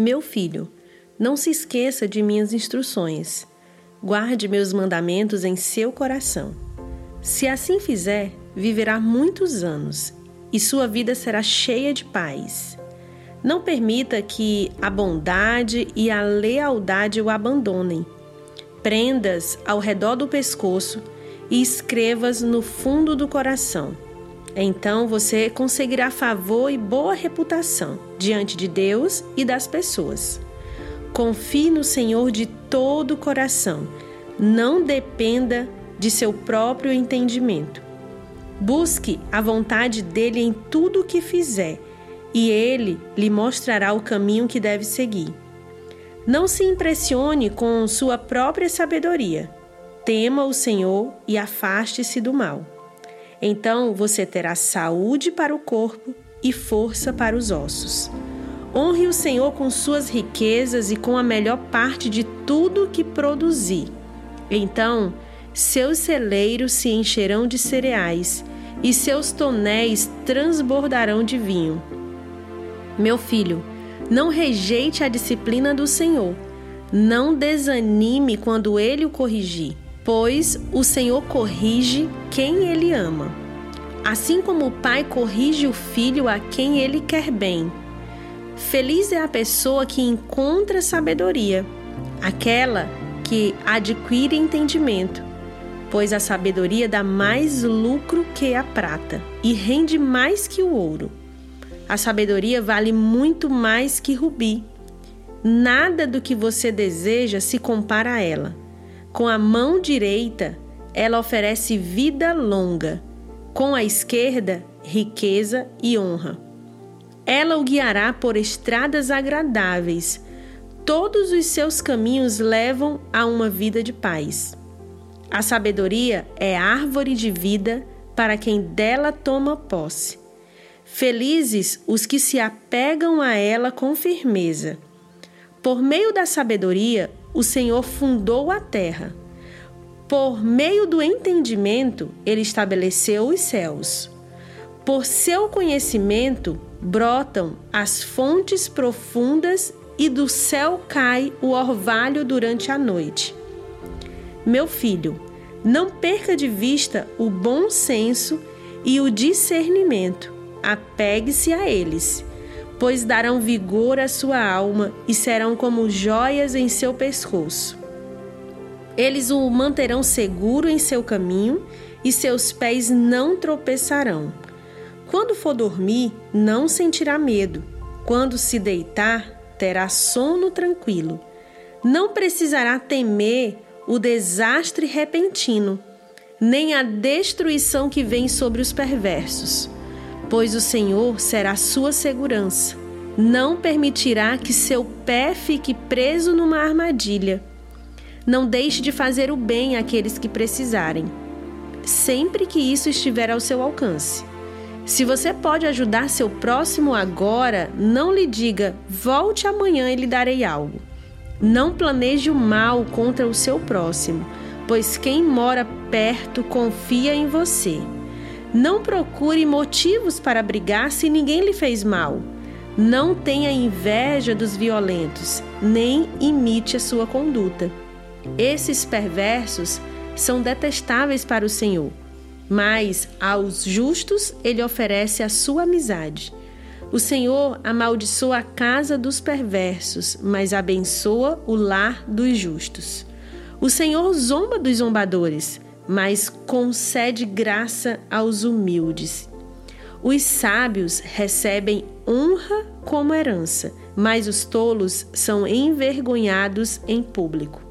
Meu filho, não se esqueça de minhas instruções. Guarde meus mandamentos em seu coração. Se assim fizer, viverá muitos anos e sua vida será cheia de paz. Não permita que a bondade e a lealdade o abandonem. Prendas ao redor do pescoço e escrevas no fundo do coração. Então você conseguirá favor e boa reputação diante de Deus e das pessoas. Confie no Senhor de todo o coração. Não dependa de seu próprio entendimento. Busque a vontade dele em tudo o que fizer, e ele lhe mostrará o caminho que deve seguir. Não se impressione com sua própria sabedoria. Tema o Senhor e afaste-se do mal. Então você terá saúde para o corpo e força para os ossos. Honre o Senhor com suas riquezas e com a melhor parte de tudo que produzir. Então, seus celeiros se encherão de cereais e seus tonéis transbordarão de vinho. Meu filho, não rejeite a disciplina do Senhor. Não desanime quando ele o corrigir, pois o Senhor corrige quem ele ama. Assim como o pai corrige o filho a quem ele quer bem. Feliz é a pessoa que encontra sabedoria, aquela que adquire entendimento, pois a sabedoria dá mais lucro que a prata e rende mais que o ouro. A sabedoria vale muito mais que rubi. Nada do que você deseja se compara a ela. Com a mão direita, ela oferece vida longa, com a esquerda, riqueza e honra. Ela o guiará por estradas agradáveis. Todos os seus caminhos levam a uma vida de paz. A sabedoria é árvore de vida para quem dela toma posse. Felizes os que se apegam a ela com firmeza. Por meio da sabedoria, o Senhor fundou a terra. Por meio do entendimento, ele estabeleceu os céus. Por seu conhecimento, brotam as fontes profundas e do céu cai o orvalho durante a noite. Meu filho, não perca de vista o bom senso e o discernimento. Apegue-se a eles, pois darão vigor à sua alma e serão como joias em seu pescoço. Eles o manterão seguro em seu caminho e seus pés não tropeçarão. Quando for dormir, não sentirá medo. Quando se deitar, terá sono tranquilo. Não precisará temer o desastre repentino, nem a destruição que vem sobre os perversos, pois o Senhor será sua segurança. Não permitirá que seu pé fique preso numa armadilha. Não deixe de fazer o bem àqueles que precisarem, sempre que isso estiver ao seu alcance. Se você pode ajudar seu próximo agora, não lhe diga, volte amanhã e lhe darei algo. Não planeje o mal contra o seu próximo, pois quem mora perto confia em você. Não procure motivos para brigar se ninguém lhe fez mal. Não tenha inveja dos violentos, nem imite a sua conduta. Esses perversos são detestáveis para o Senhor mas aos justos ele oferece a sua amizade. O Senhor amaldiçoa a casa dos perversos, mas abençoa o lar dos justos. O Senhor zomba dos zombadores, mas concede graça aos humildes. Os sábios recebem honra como herança, mas os tolos são envergonhados em público.